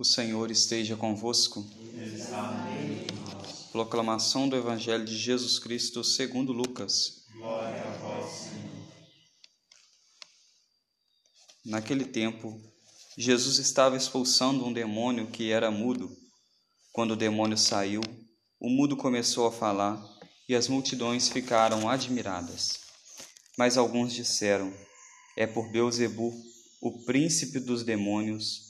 O Senhor esteja convosco. Proclamação do Evangelho de Jesus Cristo segundo Lucas. Glória a vós, Senhor. Naquele tempo, Jesus estava expulsando um demônio que era mudo. Quando o demônio saiu, o mudo começou a falar e as multidões ficaram admiradas. Mas alguns disseram: É por Beuzebu, o príncipe dos demônios,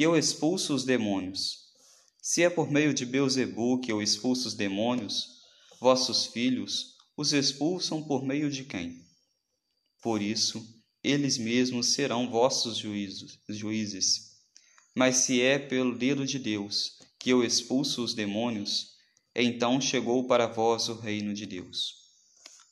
que eu expulso os demônios. Se é por meio de Beuzebu que eu expulso os demônios, vossos filhos os expulsam por meio de quem? Por isso, eles mesmos serão vossos juízos, juízes. Mas se é pelo dedo de Deus que eu expulso os demônios, então chegou para vós o reino de Deus.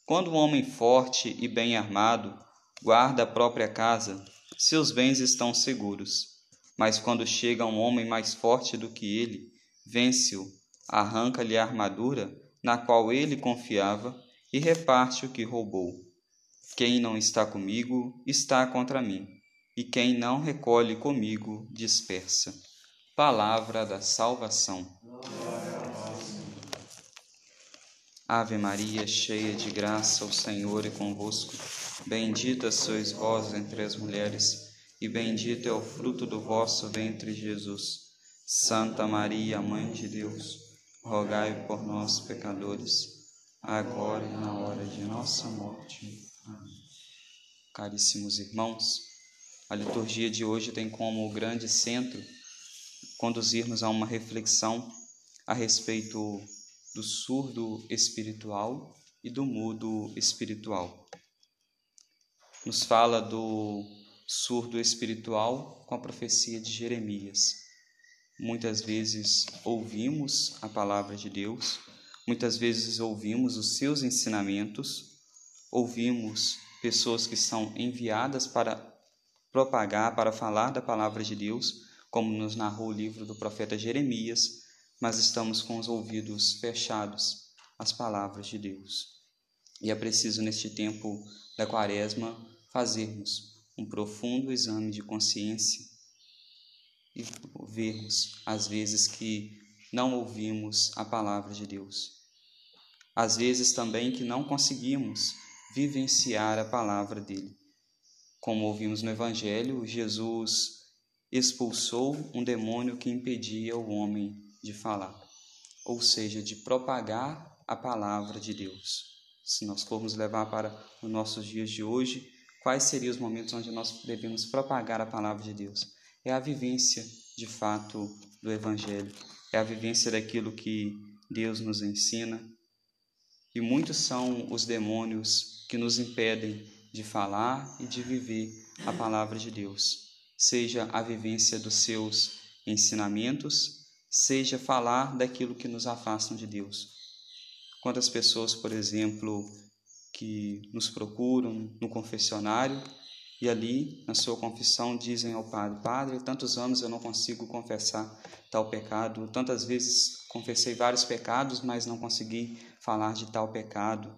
Quando um homem forte e bem armado guarda a própria casa, seus bens estão seguros. Mas quando chega um homem mais forte do que ele, vence-o, arranca-lhe a armadura na qual ele confiava e reparte o que roubou. Quem não está comigo está contra mim, e quem não recolhe comigo dispersa. Palavra da salvação. Ave Maria, cheia de graça, o Senhor é convosco. Bendita sois vós entre as mulheres e bendito é o fruto do vosso ventre, Jesus. Santa Maria, Mãe de Deus, rogai por nós, pecadores, agora e na hora de nossa morte. Amém. Caríssimos irmãos, a liturgia de hoje tem como grande centro conduzir-nos a uma reflexão a respeito do surdo espiritual e do mudo espiritual. Nos fala do surdo espiritual com a profecia de Jeremias. Muitas vezes ouvimos a palavra de Deus, muitas vezes ouvimos os seus ensinamentos, ouvimos pessoas que são enviadas para propagar, para falar da palavra de Deus, como nos narrou o livro do profeta Jeremias, mas estamos com os ouvidos fechados às palavras de Deus. E é preciso, neste tempo da quaresma, fazermos um profundo exame de consciência e vermos às vezes que não ouvimos a palavra de Deus. Às vezes também que não conseguimos vivenciar a palavra dele. Como ouvimos no Evangelho, Jesus expulsou um demônio que impedia o homem de falar, ou seja, de propagar a palavra de Deus. Se nós formos levar para os nossos dias de hoje, quais seriam os momentos onde nós devemos propagar a palavra de Deus? É a vivência, de fato, do Evangelho, é a vivência daquilo que Deus nos ensina. E muitos são os demônios que nos impedem de falar e de viver a palavra de Deus, seja a vivência dos seus ensinamentos, seja falar daquilo que nos afastam de Deus. Quantas pessoas, por exemplo, que nos procuram no confessionário e ali, na sua confissão, dizem ao padre: Padre, tantos anos eu não consigo confessar tal pecado, tantas vezes confessei vários pecados, mas não consegui falar de tal pecado.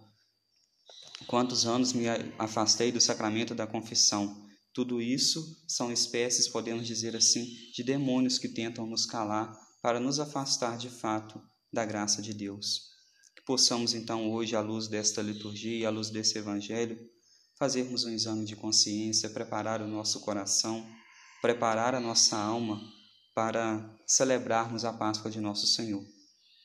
Quantos anos me afastei do sacramento da confissão? Tudo isso são espécies, podemos dizer assim, de demônios que tentam nos calar para nos afastar de fato da graça de Deus possamos então hoje, à luz desta liturgia, à luz desse evangelho, fazermos um exame de consciência, preparar o nosso coração, preparar a nossa alma para celebrarmos a Páscoa de nosso Senhor.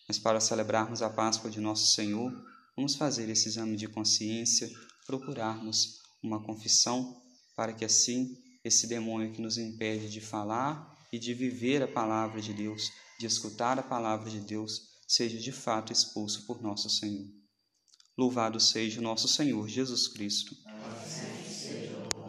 Mas para celebrarmos a Páscoa de nosso Senhor, vamos fazer esse exame de consciência, procurarmos uma confissão, para que assim esse demônio que nos impede de falar e de viver a palavra de Deus, de escutar a palavra de Deus, seja de fato expulso por nosso Senhor. Louvado seja nosso Senhor Jesus Cristo. Amém.